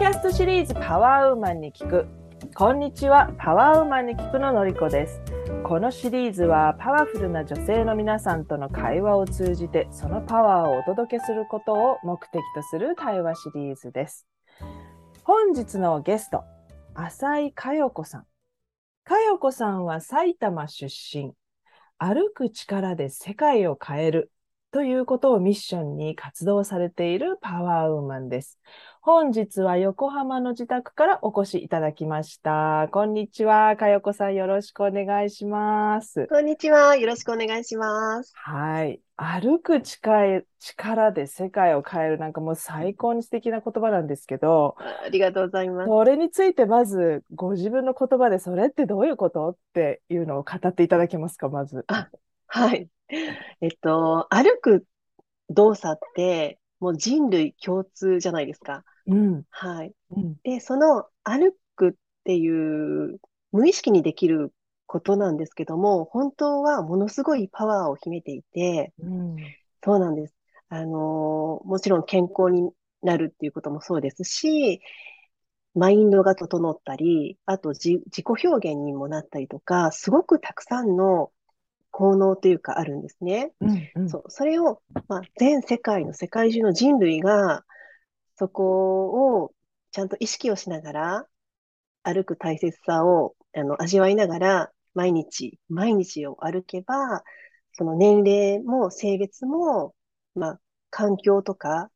キャストシリーズパワーウーマンに聞く。こんにちは、パワーウーマンに聞くののりこです。このシリーズはパワフルな女性の皆さんとの会話を通じてそのパワーをお届けすることを目的とする対話シリーズです。本日のゲスト、浅井佳代子さん。佳代子さんは埼玉出身。歩く力で世界を変えるということをミッションに活動されているパワーウーマンです。本日は横浜の自宅からお越しいただきました。こんにちは。かよこさんよろしくお願いします。こんにちは。よろしくお願いします。はい。歩く力力で世界を変えるなんかもう最高に素敵な言葉なんですけど、ありがとうございます。それについてまずご自分の言葉でそれってどういうこと？っていうのを語っていただけますか、まず。はい。えっと、歩く動作ってもう人類共通じゃないですか。うん。はい。うん。で、その歩くっていう無意識にできることなんですけども、本当はものすごいパワーを秘めていて、うん。そうなんです。あの、もちろん健康になるっていうこともそうですし、マインドが整ったり、あと自、自己表現にもなったりとか、すごくたくさんの効能というかあるんですね。うん。うん。そう、それを、まあ、全世界の世界中の人類が、そこをちゃんと意識をしながら、歩く大切さをあの味わいながら、毎日、毎日を歩けば、その年齢も性別も、まあ、環境とか、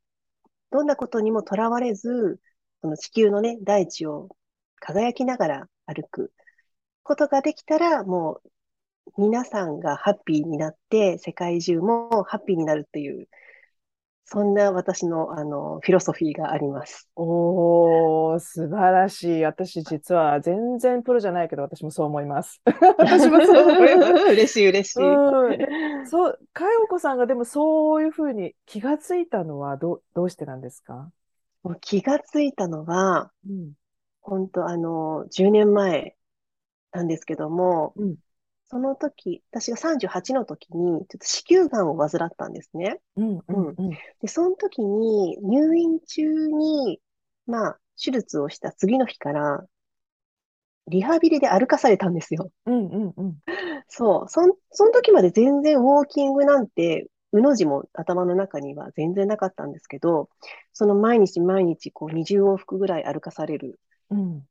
どんなことにもとらわれず、その地球のね、大地を輝きながら歩くことができたら、もう皆さんがハッピーになって、世界中もハッピーになるっていう、そんな私の、あの、フィロソフィーがあります。おー、素晴らしい。私実は全然プロじゃないけど、私もそう思います。私もそう思います。嬉しい、嬉しい。うん。そう、かよこさんがでもそういうふうに気がついたのはどう、どうしてなんですか？もう気がついたのは、うん。本当あの、10年前なんですけども、うん。その時、私が38の時に、ちょっと子宮がんを患ったんですね。うん。うん。うん。で、その時に入院中に、まあ、手術をした次の日から、リハビリで歩かされたんですよ。うん。うん。うん。そう。そん、その時まで全然ウォーキングなんて、うの字も頭の中には全然なかったんですけど、その毎日毎日こう20往復ぐらい歩かされるうん。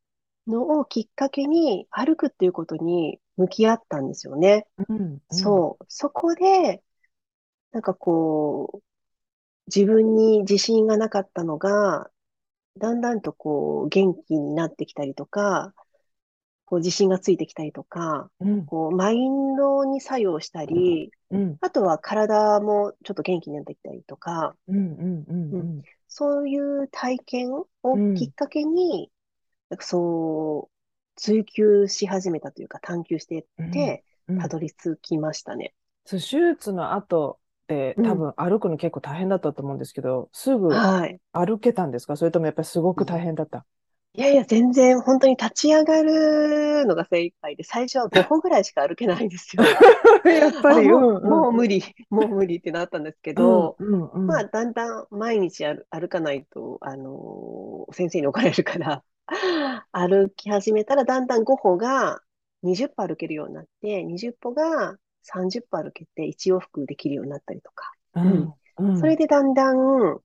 のをきっかけに歩くっていうことに向き合ったんですよね。うん。そう。そこで、なんかこう、自分に自信がなかったのが、だんだんとこう、元気になってきたりとか、こう、自信がついてきたりとか、うん。こう、マインドに作用したり、うん。あとは体もちょっと元気になってきたりとか、うん。うん。うん。そういう体験をうんきっかけに、なんかそう、追求し始めたというか、探求していって、うん。たどり着きましたね。そう、手術の後ってうん多分歩くの結構大変だったと思うんですけど、すぐはい。歩けたんですか？それともやっぱりすごく大変だった？いやいや、全然、本当に立ち上がるのが精一杯で、最初は5歩ぐらいしか歩けないんですよ。やっぱり、あもう、うんうんもう無理、もう無理ってなったんですけど、うんうんまあ、だんだん毎日歩歩かないと、あのー先生に怒られるから、歩き始めたら、だんだん5歩が20歩歩けるようになって、20歩が30歩歩けて1往復できるようになったりとか、うんうんそれでだんだん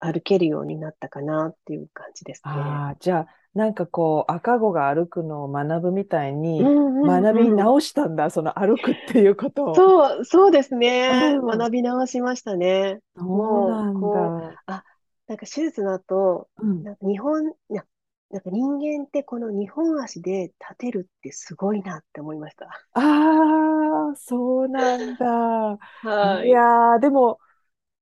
歩けるようになったかなっていう感じですね。ああ、じゃあ、なんかこう、赤子が歩くのを学ぶみたいに、うんうんうん学び直したんだ、その歩くっていうことを。そう、そうですね。うん学び直しましたね。もうこだ。なんか手術の後、うんなんか日本、ななんか人間ってこの2本足で立てるってすごいなって思いました。ああ、そうなんだ。はいやー、でも、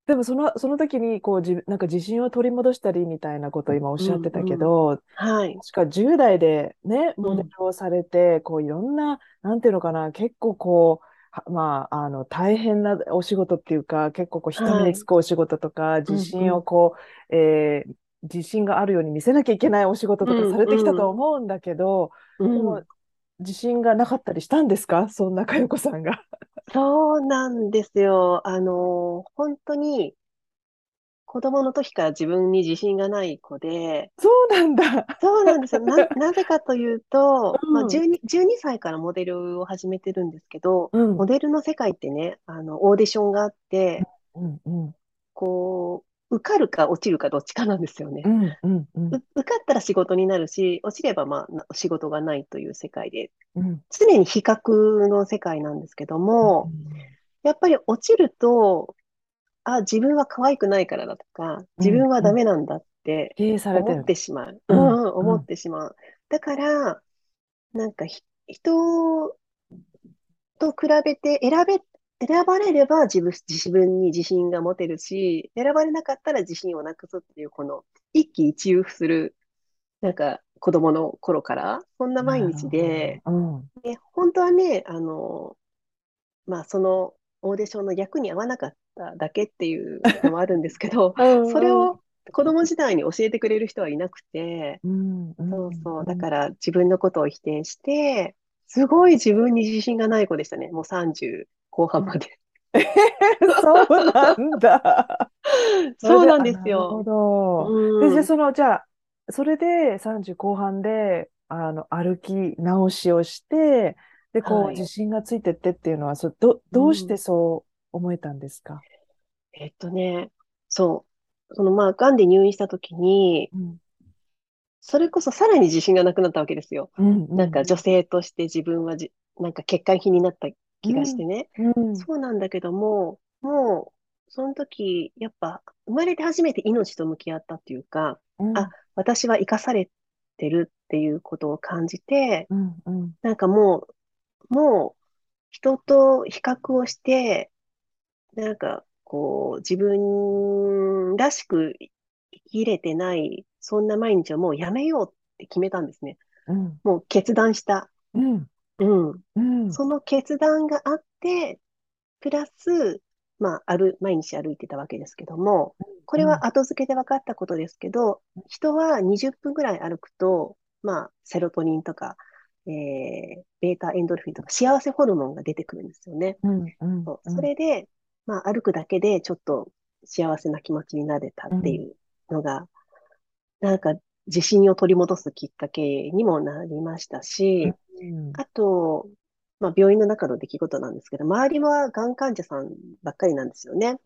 でもその、その時に、こう、自なんか自信を取り戻したりみたいなことを今おっしゃってたけど、はい。確か10代でね、うんモデルをされて、こういろんな、なんていうのかな、結構こう、はまあ、あの、大変なお仕事っていうか、結構こう人目につくお仕事とか、自信をこう、えー自信があるように見せなきゃいけないお仕事とうんかされてきたと思うんだけど、うんでも自信がなかったりしたんですか？そんな佳代子さんが。そうなんですよ。あの、本当に、子供の時から自分に自信がない子で、そうなんだ。そうなんですよ。な、なぜかというと、まあ、うん。12、12歳からモデルを始めてるんですけど、うん。モデルの世界ってね、あの、オーディションがあって、うん。うん。こう、受かるか落ちるかどっちかなんですよね。うん。うん。うん。う受かったら仕事になるし、落ちればまあな仕事がないという世界で、うん。常に比較の世界なんですけども、やっぱり落ちると、あ、自分は可愛くないからだとか、自分はダメなんだって思っ。てしまう。ううんん、うんう思っん。てしまう。だから、なんかひ人と比べて選べ、選ばれれば自分、自分に自信が持てるし、選ばれなかったら自信をなくすっていう、この一喜一憂する、なんか子供の頃から、そんな毎日で、ど。うん。で、本当はね、あの、まあ、そのオーディションの役に合わなかっただけっていうのもあるんですけど、うん。それうん。を子供時代に教えてくれる人はいなくて、うん。う。そうんそう、うん。だから自分のことを否定して、すごい自分に自信がない子でしたね。もう30後半まで。そうなんだ。そうなんですなるほよ。ど。で。その、じゃあ、それで30後半で、あの、歩き直しをして、で、こう、はい。自信がついてってっていうのは、そ、ど、うどうしてん。そう思えたんですか？えっとね、そう。そのまあ、癌で入院した時に、うん。それこそさらに自信がなくなったわけですよ。うん、うん、なんか女性として自分はじ、なんか欠陥品になったう気がん、してね。うん、そうなんだけども、もう、その時、やっぱ、生まれて初めて命と向き合ったっていうか、あ、うん、私は生かされてるっていうことを感じて、うん、うん、なんかもう、もう、人と比較をして、なんか、こう、自分らしく生きれてない、そんな毎日はもうやめようって決めたんですね。うん、もう決断した。うん、うん。うん、その決断があって、プラス、まあ、歩、毎日歩いてたわけですけども、これうん、は後付けで分かったことですけど、人は20分ぐらい歩くと、まあ、セロトニンとか、えー、ベータエンドルフィンとか幸せホルモンが出てくるんですよね。うん、うん、そう。そうん、れで、まあ、歩くだけでちょっと幸せな気持ちになれたっていうのが、なんか自信を取り戻すきっかけにもなりましたし、うん、あと、まあ、病院の中の出来事なんですけど、周りはがん患者さんばっかりなんですよね。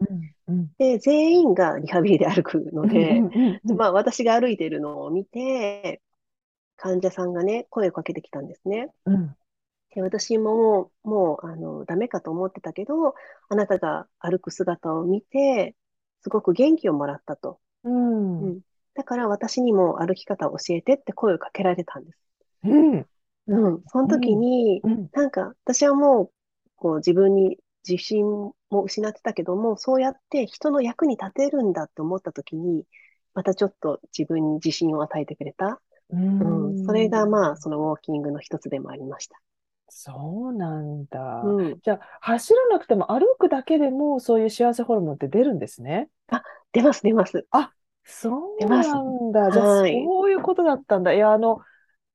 うん、うん、で、全員がリハビリで歩くのうん、で、うん、うん、まあ、私が歩いているのを見て、患者さんがね、声をかけてきたんですね。うん、で、私も、もう、あの、ダメかと思ってたけど、あなたが歩く姿を見て、すごく元気をもらったと。うん、うん、うん。だから私にも歩き方を教えてって声をかけられたんです。うん、うん。その時に、うん、なんか、私はもう、こう、自分に自信も失ってたけども、そうやって人の役に立てるんだって思った時に、またちょっと自分に自信を与えてくれた。ううん。それが、ん。まあ、そのウォーキングの一つでもありました。そうなんだ。うん。じゃあ、走らなくても歩くだけでもそういう幸せホルモンって出るんですね。あ、出ます、出ます。あ、そう。なんだ。じゃあ、はい。そういうことだったんだ。いや、あの、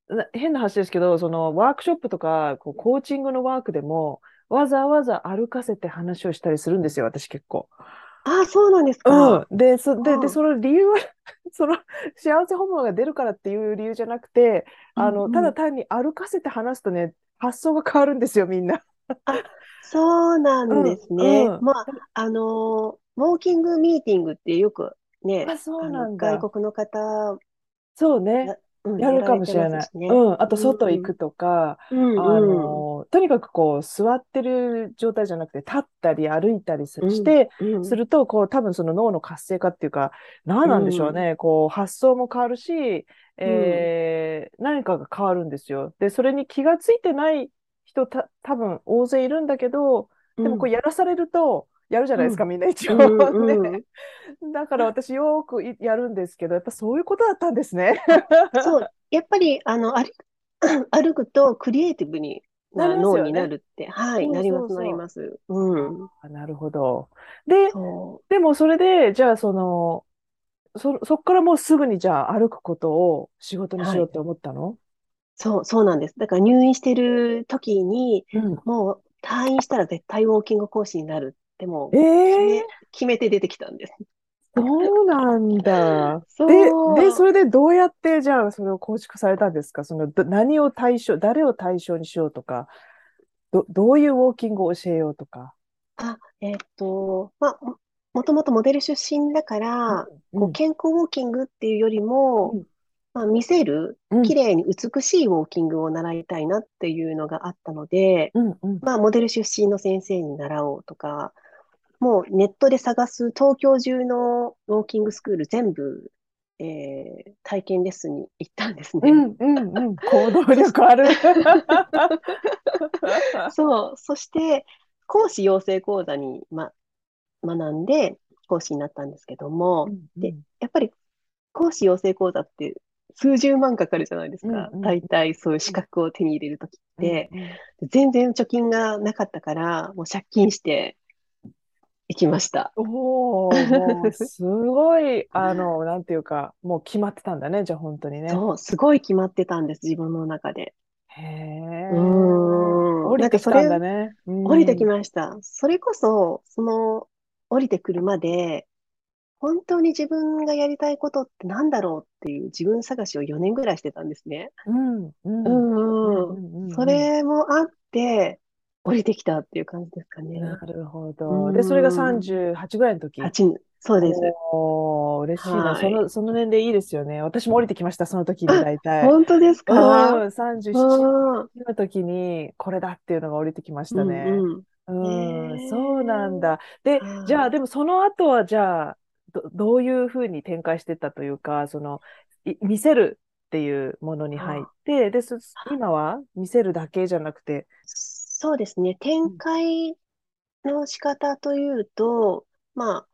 な変な話ですけど、そのワークショップとか、こうコーチングのワークでも、わざわざ歩かせて話をしたりするんですよ、私結構。ああ、そうなんですうか。ん。で、そ、で、で、うん。その理由は、その幸せホルモンが出るからっていう理由じゃなくて、うんあの、たうん。だ単に歩かせて話すとね、発想が変わるんですよ、みんな。あ、そうなうんん、ですね。うん。まあ、あのーウォーキングミーティングってよくね、あ、そうなんだ。外国の方そうね。や、うん、やるかもしれない。ね。うん。あと、うん、外行くとか、うん、あうん、の、とにかくこう、座ってる状態じゃなくて、立ったり歩いたりすうん、して、うん、すると、こう、多分その脳の活性化っていうか、何なんでしょううん、ね。こう、発想も変わるし、うん、えー、何かが変わるんですよ。で、それに気がついてない人た、多分大勢いるんだけど、でもこう、うん、やらされると、やるじゃないですか、うん、みんな一う応ん、ね。うん。だから私よくいやるんですけど、やっぱそういうことだったんですね。あ、そう、やっぱり、あの、歩く、歩くとクリエイティブにな脳にな。るって、はい、なります、なりそます。う。うん。あ、なるほど。で、そでもそれで、じゃあその、そ、そっからもうすぐにじゃあ歩くことを仕事う、はい。にしようって思ったの？そう、そうなんです。だから入院してる時に、うん。もう退院したら絶対ウォーキング講師になるってもえう決えめ、て出てきたんです。そうなんだ。そで、で、う。それでどうやって、じゃあ、それを構築されたんですか？その、ど何を対象、誰を対象にしようとか、ど、どういうウォーキングを教えようとか？あ、えっと、まあ、ももともとモデル出身だから、こううん、健康ウォーキングっていうよりうも、ん、まあ、見せる、うん、綺麗に美しいウォーキングを習いたいなっていうのがあったので、うん、うん。まあ、モデル出身の先生に習おうとか、もうネットで探す東京中のウォーキングスクール全部、えー体験レッスンに行ったんですね。うん、うん、うん。行動力ある。そう。そして、講師養成講座に、ま、学んで講師になったんですけどうも、ん、うで、ん、やっぱり講師養成講座って数十万かかるじゃないですうん、か。うん、大体そういう資格を手に入れるときっうん、て。うん。全然貯金がなかったから、もう借金して行きました。おー、もう、すごい、あの、なんていうか、もう決まってたんだね、じゃあ、本当にね。そう、すごい決まってたんです、自分の中で。へえ。うーん。降りてきたんだね。降りてきうん。ました。それこそ、その、降りてくるまで、本当に自分がやりたいことって何だろうっていう自分探しを4年ぐらいしてたんですね。うん、うん、ううん、んうん。うん、うん。それもあって、降りてきたっていう感じですかね。なるほうど。で、それがん。38ぐらいの時？8、そうです。おー、嬉しいな。はい。その、その年齢いいですよね。私も降りてきました、その時にあ、大体。本当ですうん、か37うん。の時に、これだっていうのが降りてきましうんたね。うん。うん、そうへなんえ。だ。で、じゃあ、はでもその後は、じゃあ、ど、どういうふうに展開してたというか、その、い見せるっていうものにい。入っはて、で、今は見せるだけじゃなくて、そうですね。う展ん、開の仕方というと、まあ、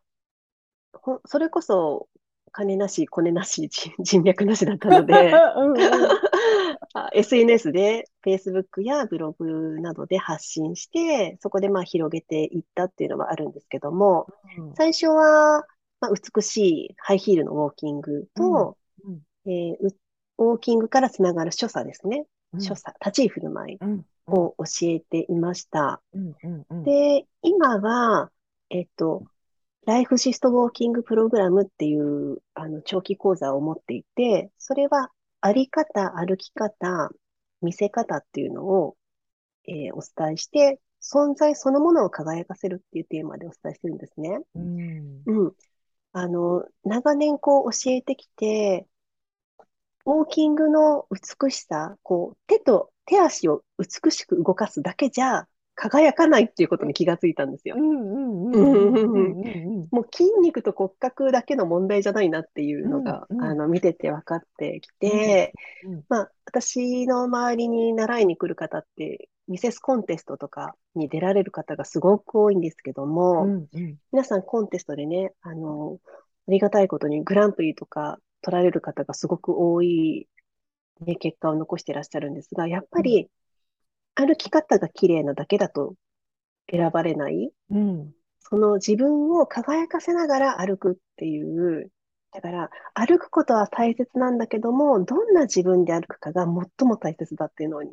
ほそれこそ、金なし、コネなし、人人脈なしだったので、うんうん。あ SNS で Facebook やブログなどで発信して、そこでまあ広げていったっていうのはあるんですけども、うん。最初は、まあ、美しいハイヒールのウォーキングうん。と、うん。えーうウォーキングからつながる所作ですね。うん。所作、立ち居振る舞いを教えていました。うんうんうんで、今は、えっと、ライフシストウォーキングプログラムっていう、あの、長期講座を持っていて、それは、あり方、歩き方、見せ方っていうのを、えーお伝えして、存在そのものを輝かせるっていうテーマでお伝えしてるんですね。うんうん。あの、長年こう教えてきて、ウォーキングの美しさ、こう、手と手足を美しく動かすだけじゃ輝かないっていうことに気がついたんですよ。もう筋肉と骨格だけの問題じゃないなっていうのが、うんうんあの、見てて分かってきうんて、うんまあ、私の周りに習いに来る方って、ミセスコンテストとかに出られる方がすごく多いんですけどうも、んうん皆さんコンテストでね、あの、ありがたいことにグランプリとか取られる方がすごく多い、ね、結果を残していらっしゃるんですが、やっぱり歩き方が綺麗なだけだと選ばれない、うんその自分を輝かせながら歩くっていう、だから歩くことは大切なんだけども、どんな自分で歩くかが最も大切だっていうのに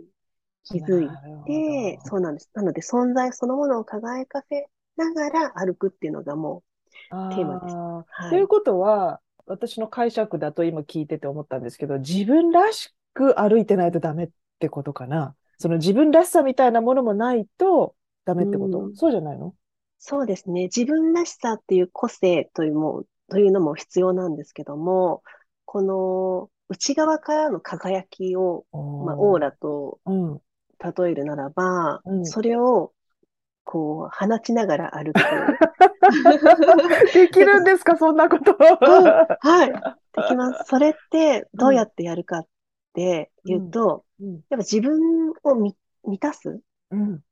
気づいて、ど。そうなんです。なので存在そのものを輝かせながら歩くっていうのがもうテーマです。はい。ということは、私の解釈だと今聞いてて思ったんですけど、自分らしく歩いてないとダメってことかな。その自分らしさみたいなものもないとダメってこと？うんそうじゃないの？そうですね。自分らしさっていう個性というも、というのも必要なんですけども、この内側からの輝きを、まあ、オーラとうん。例えるならば、うんそれをこう放ちながら歩く。できるんですか、そんなこと。はい。できます。それってどうやってやるかっていうと、うん。やっぱ自分をみ満たす？うん。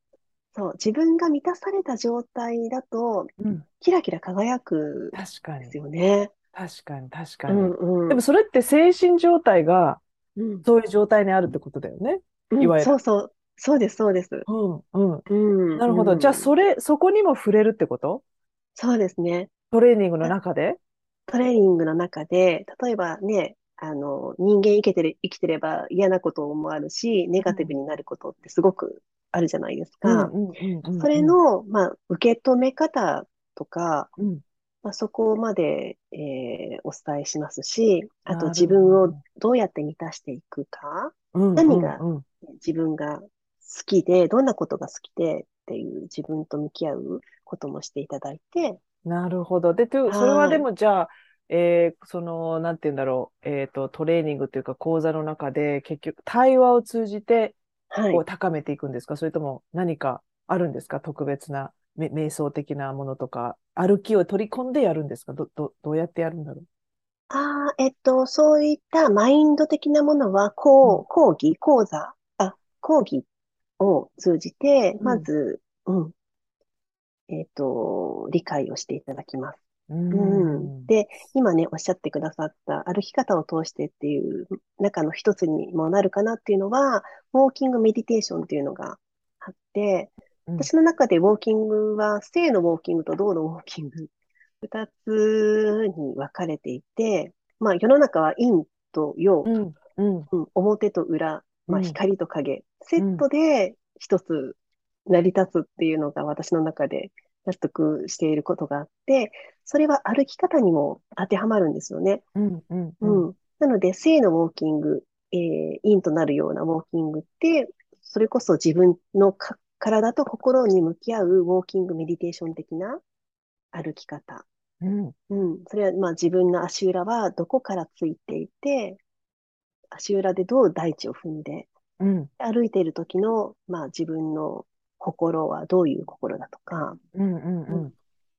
そう、自分が満たされた状態だと、うん。キラキラ輝く確かにんです。よね。確かに、確かに。うんうん。でもそれって精神状態がうんそういう状態にあるってことだよね。うんいわゆるそうそう。そうです、そうです。うん。うん。うん。なるほど。うんじゃあ、それ、そこにも触れるってこと？そうですね。トレーニングの中で？トレーニングの中で、例えばね、あの、人間生きてる、生きてれば嫌なこともあるし、ネガティブになることってすごくあるじゃないですか。それの、まあ、受け止め方とか、うんまあ、そこまで、えーお伝えしますし、あと自分をほど。どうやって満たしていくか、何が。自分が好きで、どんなことが好きでっていう自分と向き合うこともしていただいて、なるほど。で、それはではい。もじゃあ、えーその、なんて言うんだろう、えっと、トレーニングというか講座の中で結局対話を通じてはい。こう高めていくんですか？それとも何かあるんですか？特別なめ瞑想的なものとか、歩きを取り込んでやるんですか？ど、ど、どうやってやるんだろああ、えっと、そういったマインド的なものは、う。うこう、ん、講義、講座、あ、講義を通じて、うん、まず、うん、えっと、理解をしていただきます。ううん。ん、で、今ね、おっしゃってくださった歩き方を通してっていう中の一つにもなるかなっていうのは、ウォーキングメディテーションっていうのがあって、うん、私の中でウォーキングは、静のウォーキングと動のウォーキング、二つに分かれていて、まあ世の中は陰と陽、うん、うん、うん表と裏、まあうん、光と影、セッうん、トで一つ成り立つっていうのが私の中で納得していることがあって、それは歩き方にも当てはまるんですよね。うん、うん、うん、うん。なので、静のウォーキング、えー、陰となるようなウォーキングって、それこそ自分のか体と心に向き合うウォーキングメディテーション的な歩き方。うん、うん。それは、まあ自分の足裏はどこからついていて、足裏でどう大地を踏んで、うん、歩いている時の、まあ自分の心はどういう心だとか、うん、うん、うん。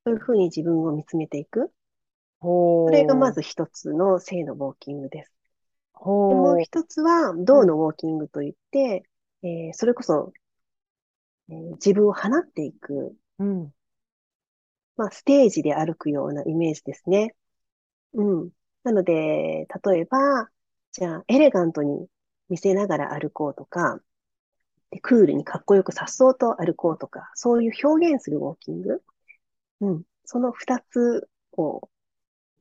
うん。そういうふうに自分を見つめていく。それがまず一つの性のウォーキングです。で、もうほ一つは、う、動うん、のウォーキングといって、えーそれこそ、えー自分を放っていく、うん、まあ、ステージで歩くようなイメージですね。うん。なので、例えば、じゃあ、エレガントに見せながら歩こうとか、で、クールにかっこよく颯爽と歩こうとか、そういう表現するウォーキング。うん。その二つを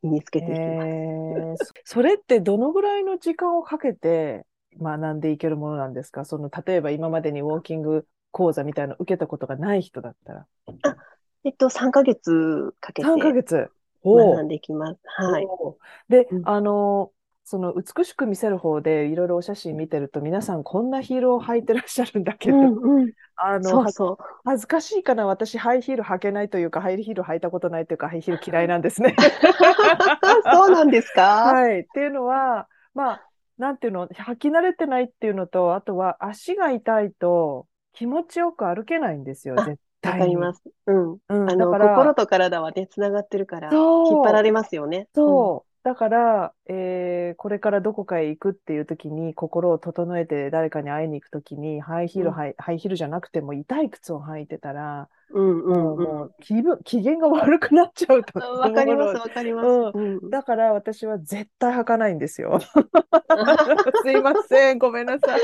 身につけていきます。えー、そそれってどのぐらいの時間をかけて学んでいけるものなんですか？その、例えば今までにウォーキング講座みたいなの受けたことがない人だったら。あ、えっと、3ヶ月かけ3ヶて月。学ほんでいきます。う。はい。で、うん。あの、その美しく見せる方でいろいろお写真見てると皆さんこんなヒールを履いてらっしゃるんだうけど、ん、うん。あの。恥ずかしいかな私ハイヒール履けないというか、ハイヒール履いたことないというか、ハイヒール嫌いなんですね。そうなんですか？はい。っていうのは、まあ、なんていうの、履き慣れてないっていうのと、あとは足が痛いと気持ちよく歩けないんですよ、あ、絶わ。かります。うん。うん、あの、だから、心と体はね、つながってるから、引っ張られますよね。うん。そう。だから、えーこれからどこかへ行くっていう時に、心を整えて誰かに会いに行く時に、ハイヒール、うん。ハイ、ハイヒールじゃなくても痛い靴を履いてたら、うん、うん、もう、うん。もう気分、機嫌が悪くなっちゃうとあわかります。わかります。うん。うん。だから私は絶対履かないんですよ。すいません。ごめんなさい。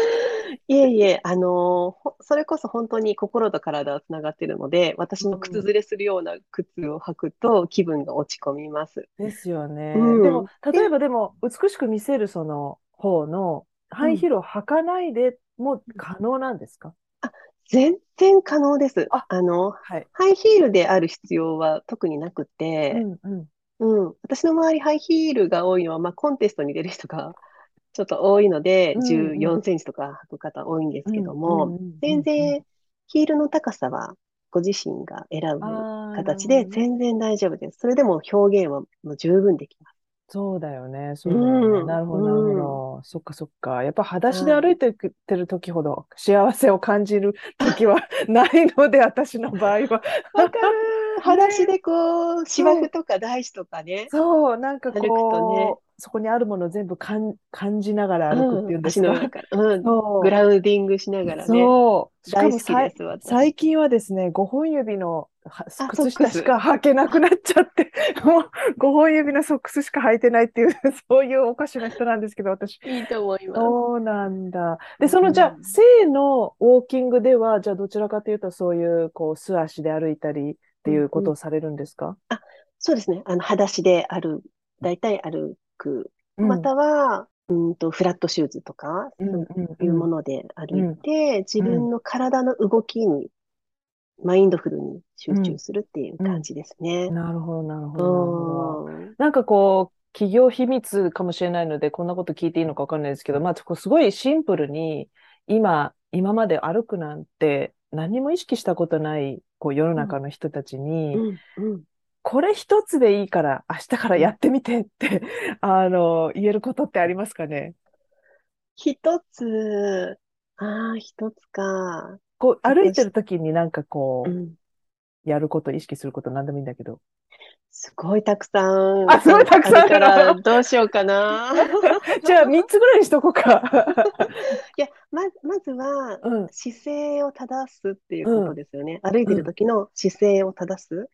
いえいえ、あのほそれこそ本当に心と体はつながっているので、私もうん。靴ずれするような靴を履くと気分が落ち込みます。ですよね。でうん。も、例えで、ばでも、美しく見せるその方の、うん。ハイヒールを履かないでも可能なんですか？あ、全然可能です。あ、あの、はい。ハイヒールである必要は特になくうて、ん、うん。うん。私の周りハイヒールが多いのは、まあ、コンテストに出る人が ちょっと多いので、うん、うん。14センチとか履く方多いんですうん、けどうん、も、うん、う全ん。うん然ヒールの高さはご自身が選ぶああ、なる形でほどね。全然大丈夫です。それでも表現はもう十分できます。そうだよね。うそうだよね。ん、なるほど、なるほうん。ど。そっかそっか。やっぱ裸足ではい。歩いてってる時ほど幸せを感じる時はないので、私の場合は。わかる。裸足ね、でこう、芝生とか大地とかね、そう、なんか歩くとね、こう、そこにあるものを全部感、感じながら歩くってうん、いうんですか。うん、グそラウンディングしながう、らね、そう。しかも。最近はですね、5本指の靴ックス。下しか履けなくなっちゃって、もう5本指のソックスしか履いてないっていう、そういうおかしな人なんですけど、私。いいと思います。そうなんだ。で、うその、じゃあ、ん。性のウォーキングでは、じゃあ、どちらかというと、そういう、こう、素足で歩いたりってうん、いうこうん。とをされるんですか？あ、そうですね。あの、裸足で歩、だいたい歩く。まうん、たは、うんと、フラットシューズとか、ういううん、もので歩うん、いて、自うん。分の体の動きにマインドフルに集中するっていう感じですね。なるほど、なるほうど、なるほど。ん。なんかこう、企業秘密かもしれないので、こんなこと聞いていいのかわかんないですけど、まあ、こうすごいシンプルに、今、今まで歩くなんて何も意識したことない、こう世の中の人たちに、うん。うん。これ一つでいいから、明日からやってみてって、あの、言えることってありますかね？一つ、ああ、一つか。こう、歩いてる時になんかこう、うん。やること、意識することなんでもいいんだけど。すごいたくさん。あすごいたくさんから、どうしようかな。じゃあ、3つぐらいにしとこうか。いや、ま、まずは、うん。姿勢を正すっていうことですよね。歩いてる時の姿勢を正す。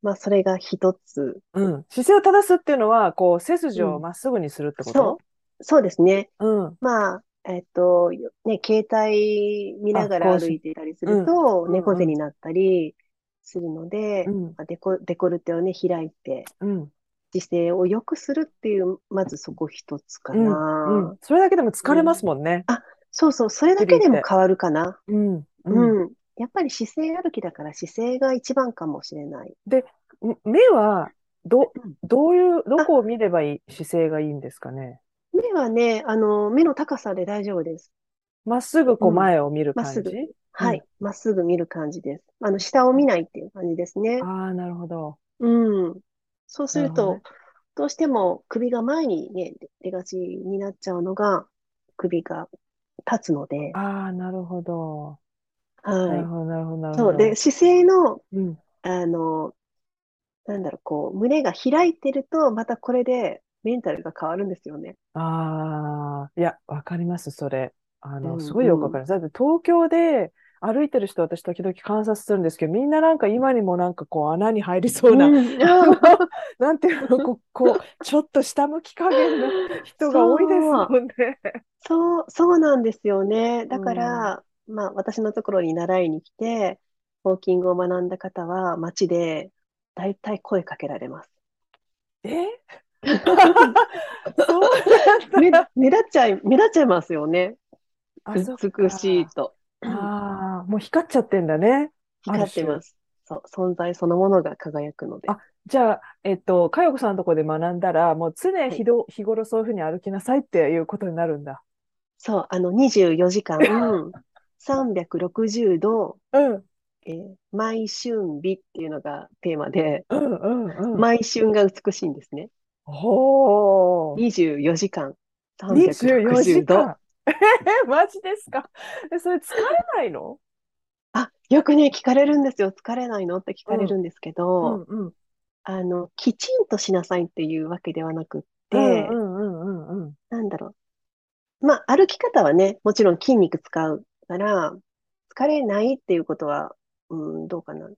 まあ、それが一つ。うん。姿勢を正すっていうのは、こう、背筋をうんまっすぐにするってこそとう、そうですね。うん。まあ、えっと、よね、携帯見ながら歩いていたりすると、うん猫背になったりするので、うん。まあデコ、デコルテをね、開いて、うん。姿勢を良くするっていう、まずそこ一つかうん。な。うん。それだけでも疲れますもんね。そうそう、それだけでも変わるかな。うん。う。うんん。やっぱり姿勢歩きだから姿勢が一番かもしれない。目は、どうん、どういう、どこを見ればいい、姿勢がいいんですかね？目はね、あの、目の高さで大丈夫です。まっすぐこううん前を見る感まっすぐじはい。まっすぐ見る感じです。あの、下を見ないっていう感じですね。ああ、なるほど。うん。そうするとね、どうしても首が前にね、出がちになっちゃうのが、首が立つので、ああ、なるほど。なるはほど、なるほど、なるい。ほど。そう。で、姿勢の、うん。あの、なんだろう、こう、胸が開いてると、またこれでメンタルが変わるんですよね。ああ、いや、わかります、それ。あの、うんすごいよくわかります。だって東京で歩いてる人、私時々観察するんですけど、みんななんか今にもなんかこう穴に入りそうな、うん なんていうの、こう、こうちょっと下向き加減の人が多いですもんね。そう、そうなんですよね。だから、まあ、私のところに習いに来て、ウォーキングを学んだ方は、街で大体声かけられます。え？目立っちゃい、目立っちゃいますよね。美しいと。ああ、もう光っちゃってんだね。光ってます。そう、存在そのものが輝くので。あじゃあ、えっと、かよこさんのところで学んだら、もう常日ど、日頃そういうふうに歩きなさいっていうことになるんだ。そう、あの、24時間、360度、うん、えー毎春美っていうのがテーマで、うん、うん、うん。毎春が美しいんですね。ほー。24時間、24時360度。間。えー、マジですか？えそれ疲れないの？あ、よくね、聞かれるんですよ。疲れないの？って聞かれるんですけうど、ん、うん。あの、きちんとしなさいっていうわけではなくっうてん、、うん、うん、うん、うん。なんだろう。まあ、歩き方はね、もちろん筋肉使うから、疲れないっていうことは、うん、どうかな。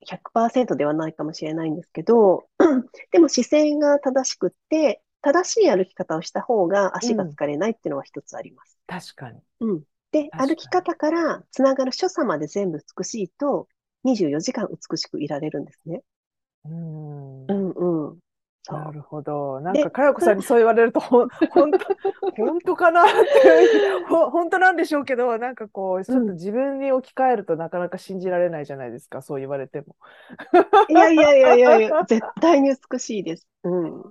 100%ではないかもしれないんですけど、でも姿勢が正しくって、正しい歩き方をした方が足が疲れないっていうのは一つあります。確かに。うん。で、歩き方からつながる所作まで全部美しいと、24時間美しくいられるんですね。うんう。んうん。なるほど。なんでか、かよこさんにそう言われると、ほん、ほんと、本当かなって、ほ、本当なんでしょうけど、なんかこう、ちょっと自分に置き換えるとなかなか信じられないじゃないですか、そう言われても。いやいやいやいやいや、絶対に美しいです。うん。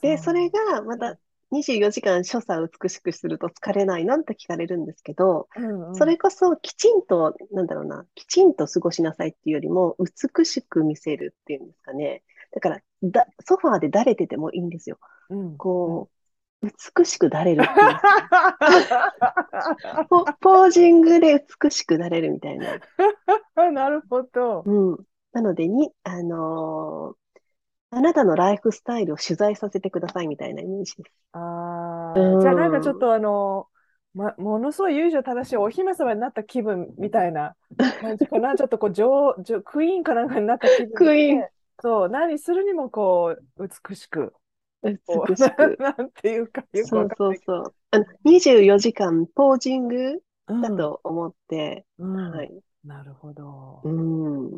で、それがまた24時間所作を美しくすると疲れないなんて聞かれるんですけど、うんうんそれこそきちんと、なんだろうな、きちんと過ごしなさいっていうよりも、美しく見せるっていうんですかね。だから、だ、ソファーでだれててもいいんですよ。うんこう、美しくだれる ポ、ポージングで美しくなれるみたいな。なるほど。うん。なのでに、あのーあなたのライフスタイルを取材させてくださいみたいなイメージです。ああ、うんじゃあなんかちょっとあの、ま、ものすごい由緒正しいお姫様になった気分みたいな感じかな。ちょっとこう、女王、女クイーンかなんかになった気分クイーンで。そう、何するにもこう、美しく。美しく。なんていうか、よくそうわかんないけそうそう。あの、24時間ポージングど。だと思って、うん、うんはい。なるほど。う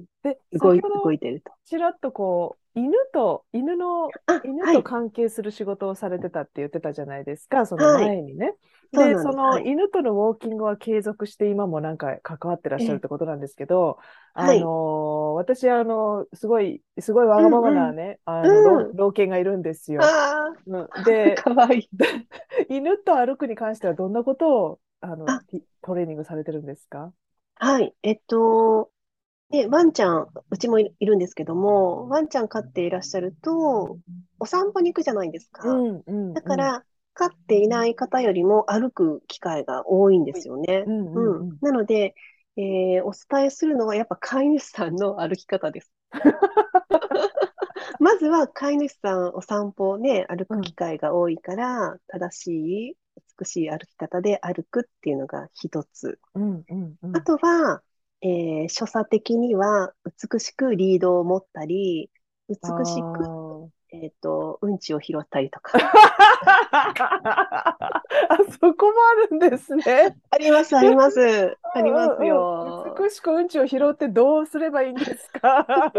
ん。で、動い、動いてると。ちらっとこう、犬と、犬の、あ、犬はい。と関係する仕事をされてたって言ってたじゃないですか、そのはい。前にね。で、そのはい。犬とのウォーキングは継続して今もなんか関わってらっしゃるっええ、てことなんですけど、あはい。の私、あのすごい、すごいわうがままんう。なんね、あの、老、うん。老犬がいるんですよ。あうん、あ、で、犬と歩くに関してはどんなことを、あの、トレーニングされてるんですか？はい。えっと、ね、ワンちゃん、うちもいいるんですけども、ワンちゃん飼っていらっしゃると、お散歩に行くじゃないですうか。ん、うん、うん。だから、飼っていない方よりも歩く機会が多いんですよね。うん、うん、うん。うん。なので、えーお伝えするのはやっぱ飼い主さんの歩き方です。まずは飼い主さんお散歩をね、歩く機うん、会が多いから、正しい、美しい歩き方で歩くっていうのが一つ。うん、うん、うあん。とは、えー所作的には美しくリードを持ったり、美あしく、ーえっと、うんちを拾ったりとか。あそこもあるんですね。あります、あります。ありますうんうんうん。よ。美しくうんちを拾ってどうすればいいんですか？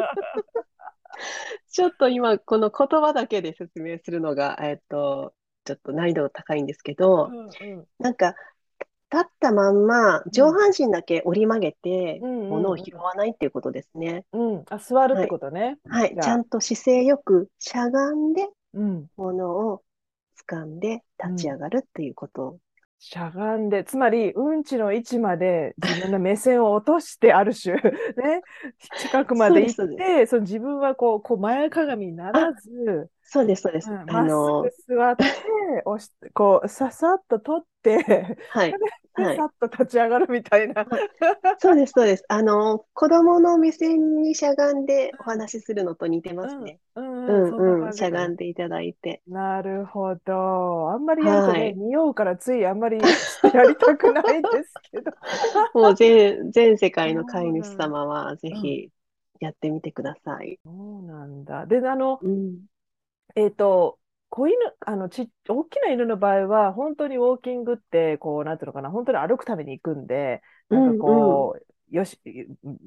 ちょっと今、この言葉だけで説明するのが、えっと、ちょっと難易度高いんですけうど、んうんなんか、立ったまんまうん上半身だけ折り曲げてうんうん物を拾わないっていうことですね。うん。あ、座るってはい。ことね。はい。じゃあ。ちゃんと姿勢よくしゃがんでうん。物を掴んでうん。立ち上がるっていうこと。しゃがんで、つまり、うんちの位置まで自分の目線を落として、ある種、ね、近くまで行っ。て、その自分はこう、こう前かがみになあ、らず、そうです、そうです。うん、っすの、ぐ座って、押し、こう、ささっと取って、はい、で、はい。さっと立ち上がるみたいな。はいそうです、そうです。あの、子供の目線にしゃがんでお話しするのと似てうん、ますね。うん、ううん、うん、しゃ。がんでいただいて。なるほど。あんまりやるとね、はい。匂うからついあんまりやりたくないですけど。もう全、全世界の飼い主。様はぜうん。ひやってみてください。そうなんだ。で、あの、うん。えっと、子犬、あの、ち、大きな犬の場合は、本当にウォーキングって、こう、なんていうのかな、本当に歩くために行くんで、なんかうん、うん、こう、よし、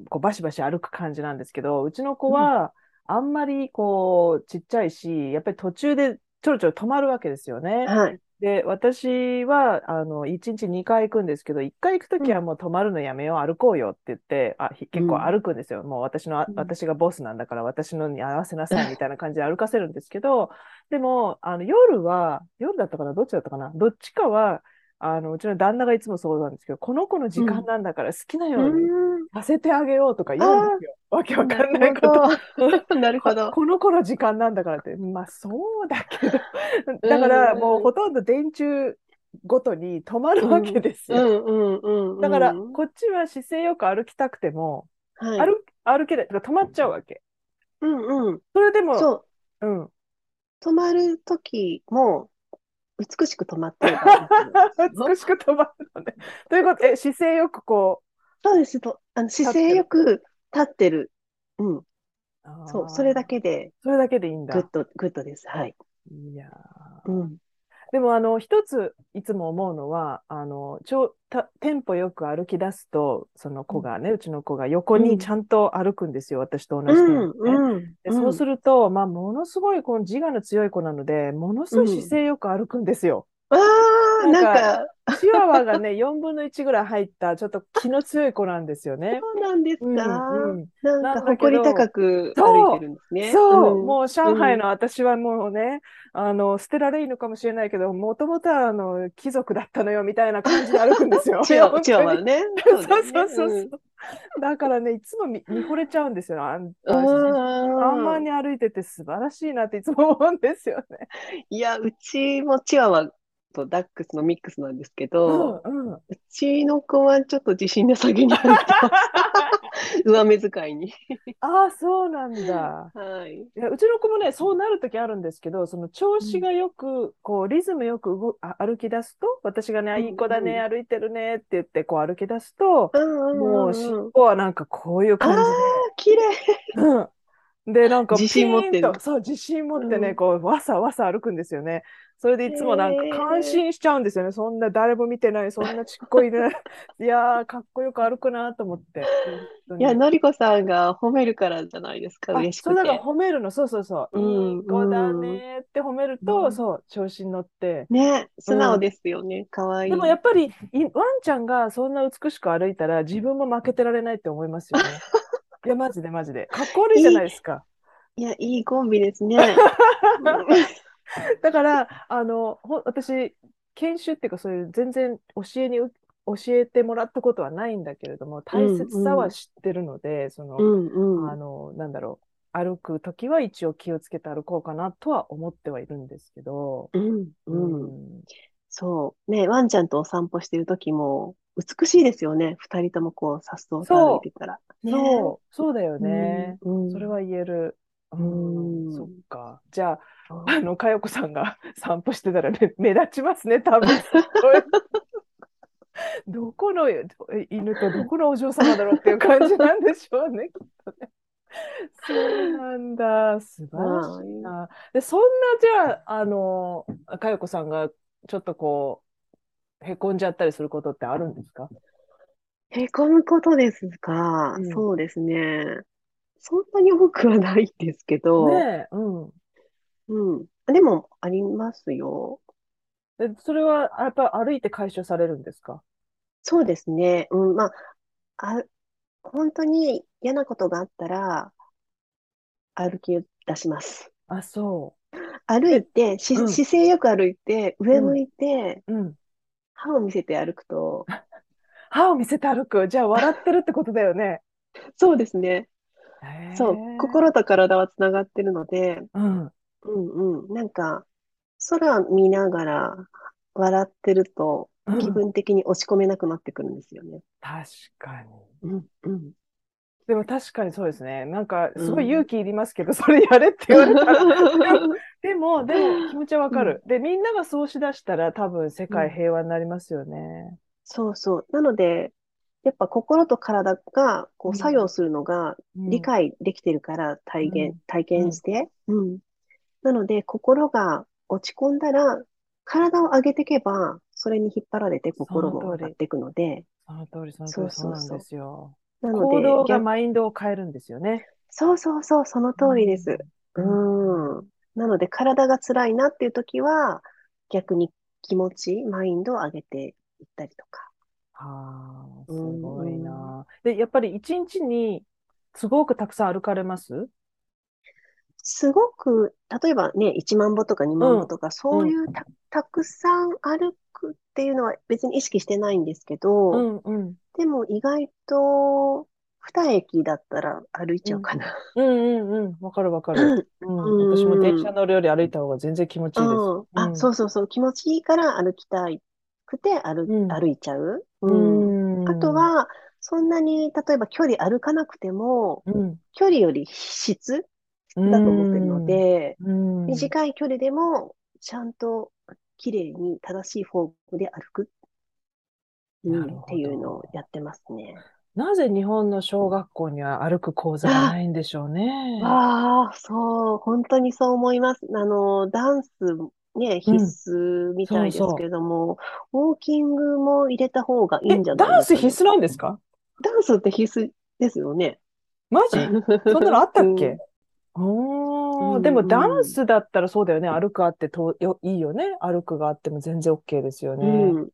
こう、バシバシ歩く感じなんですけど、うちの子うん。は、あんまり、こう、ちっちゃいし、やっぱり途中でちょろちょろ止まるわけですよね。はい。で、私は、あの、1日2回行くんですけど、1回行くとうん、きはもう止まるのやめよう、歩こうよって言って、あ、結構ん、歩くんですよ。もう私の。私がボスなんだから私のに合わせなさい みたいな感じで歩かせるんですけど、でも、あの、夜は、夜だったかな？どっちだったかな？どっちかは、あの、うちの旦那がいつもそうなんですけど、この子の時うん。間なんだから好きなうようにん。させてあげようとか言うんであすよ。わけわかんないること。なるほ こ、ど。この子の時間なんだからって。まあそうだけど。う だからもうん、ほとんど電柱ごとに止まるうん。わうん、けですよ。だからうん。こっちは姿勢よく歩きたくても、はい。歩、歩けない。止まっちゃうわけ。うん、うん。それでも、そう。うん。止まるときも、美しく止まってれば OK なんですよ。美しく止まるのね。ということ、え、姿勢よくこそうです。と、あの、姿。勢よく立ってる。うん。そう。それだけで、それだけでいいんだ。グッド、グッドです。はい。いやー。うん。でも、あの、一ついつも思うのは、あの、ちょ、た、テンポよく歩き出すと、そのうん。子がね、うちの子が横うん。にちゃんと歩くんですよ。私と同じうん。テンポね。うん。で、うん。そうすると、まあ、ものすごいこの自我の強い子なので、ものすごい姿うん。勢よく歩くんですよ。ああ、なんなんか、か、チワワがね、4分の1ぐらい入った、ちょっと気の強い子なんですよね。そうなんですうん、かうん。なんか、誇り高ど、く歩いてるんですね。そう、うん。もう上うん。海の私はもうね、あの、捨てられ犬かもしれないけど、もともとはあの、貴族だったのよ、みたいな感じで歩くんですよ。チワ、チワね。そうそう。そうそう。だからね、いつも見、見惚れちゃうんですよ。あんま。に歩いてて素晴らしいなっていつも思うんですよね。いや、うちもチワワとダックスのミックスなんですけうんど、うん。うちの子はちょっと自信なさげに歩いてます。上目遣いに。ああ、そうなんだ。はい。いや、うちの子もね、そうなるときあるんですけど、その調うん。子がよく、こう、リズムよく動あ歩き出すと、私がね、あういい子だね、んうん。歩いてるねって言って、こう歩き出すと、うんうんもう尻うんうん。尾はなんかこういうああ、感じで、綺麗。うん。で、なんか自信持ってそう、自信持ってね、うんこう、わさわさ歩くんですよね。それでいつもなんか感心しちゃうんですよね。そんな誰も見てない、そんなちっこいね。いやー、かっこよく歩くなと思って。いや、のりこさんが褒めるからじゃないですか、あ、嬉しくそうだからて。褒めるの、そうそうそう。うんいい子だねって褒めるうと、んそう、調子に乗って。ね、素直ですよね。かわいい。でもやっぱりいワンちゃんがそんな美しく歩いたら自分も負けてられないって思いますよね。いや、マジでマジで。かっこ悪いじゃないですか。いや、いいコンビですね。だから、あの、ほ私、研修っていうか、そういう全然教えにう、教えてもらったことはないんだけれども、大切さは知ってるので、その、うんうん。あの、なんだろう、歩くときは一応気をつけて歩こうかなとは思ってはいるんですけど、うんううん。ん、そう。ね、ワンちゃんとお散歩してる時も、美しいですよね。二人ともこう、さっそうと歩いてたら。ねそう、そうだよね。うんそれは言える。うん、うんそっか。じゃあ、うんあの、かよこさんが 散歩してたら目目立ちますね、多分。どこの犬とどこのお嬢様だろうっていう感じなんでしょうね、きっとね。そうなんだ。素晴らしいな。で、そんな、じゃあ、あの、かよこさんがちょっとこう、へこんじゃったりすることってあるんですか？へこむことですか？うんそうですね。そんなに多くはないんですけど、ねえ、うん。うん。でも、ありますよ。で、それは、やっぱ歩いて解消されるんですか？そうですね。うん。まあ、あ、本当に嫌なことがあったら、歩き出します。あ、そ歩いて、しうん姿勢よく歩いて、上向いて、う。うん。歯を見せて歩くと、歯を見せて歩く。じゃあ、笑ってるってことだよね。そうですね。へそう、え心と体はつながってるので、うん。うんうん。なんか、空見ながら笑ってると、うん気分的に落ち込めなくなってくるんですよね。確かに。うんうん。でも確かにそうですね。なんか、すごうんい勇気いりますけど、それやれって言われたら。でも、でも気持ちはわかる。で、みんながそうしだしたら多分世界平和になりますよね。そうそう。なので、やっぱ心と体がこううん作用するのがうん理解できてるから体現、うん体験して、うん。なので、心が落ち込んだら、体を上げていけば、それに引っ張られて心も上がっていくので、その通り、その通り、そうなんですよ。なので、行動が逆マインドを変えるんですよね。そうそうそう、その通りです。うんうん。なので、体が辛いなっていう時は、逆に気持ち、マインドを上げていったりとか。はあ、すうんごいな。で、やっぱり一日にすごくたくさん歩かれます？すごく、例えばね、1万歩とか2万歩とか、そういうた、たくさん歩くっていうのは別に意識してないんですけど、うんうん。でも意外と、2駅だったら歩いちゃうかな。うんうんうん。わかるわかる。うん。私も電車乗るより歩いた方が全然気持ちいいです。うんあ、うんそうそうそう、気持ちいいから歩きたいくて歩、うん歩いちゃう。ううんん。あと、は、そんなに、例えば距離歩かなくても、うん。距離より質だと思ってるので、うん、短い距離でも、ちゃんと綺麗に正しいフォームで歩く。うんっていうのをやってますね。なぜ日本の小学校には歩く講座がないんでしょうね。ああ、そう、本当にそう思います。あの、ダンスね、必須みたいですけれども、ウォーキングも入れた方がいいんじゃないダンスですかね必須なんですか？ダンスって必須ですよね。マジ？そんなのあったっうんけおー、うんでもダンスだったらそうだよね。歩くあってとよいいよね。歩くがあっても全然 OK ですよね。うん、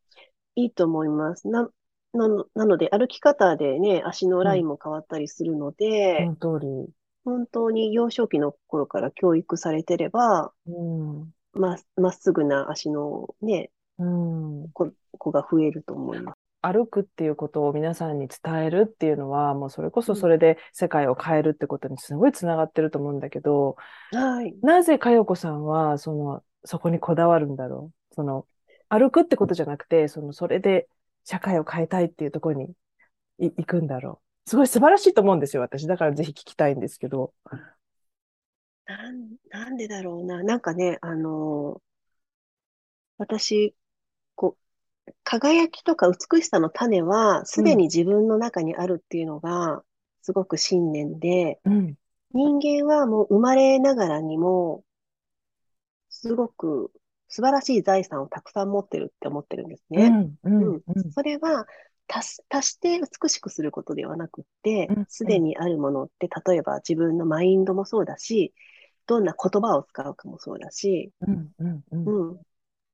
いいと思います。な、なの、なので、歩き方でね、足のラインも変わったりするので、その通り。本当に幼少期の頃から教育されてれば、うん。ま、まっすぐな足のね、うん。子、子が増えると思います。歩くっていうことを皆さんに伝えるっていうのは、もうそれこそそれで世界を変えるってことにすごいつながってると思うんだけど、はい。なぜかよこさんは、その、そこにこだわるんだろう？その、歩くってことじゃなくて、その、それで社会を変えたいっていうところにい行くんだろう？すごい素晴らしいと思うんですよ、私。だからぜひ聞きたいんですけど。なん、なんでだろうな。なんかね、あのー私、こう、輝きとか美しさの種は、すでに自分の中にあるっていうのが、すごく信念で、うん。人間はもう生まれながらにも、すごく素晴らしい財産をたくさん持ってるって思ってるんですね。うん、それは足して美しくすることではなくってうん、すでにあるものって、例えば自分のマインドもそうだし、どんな言葉を使うかもそうだし、うん、うん、うん、うん。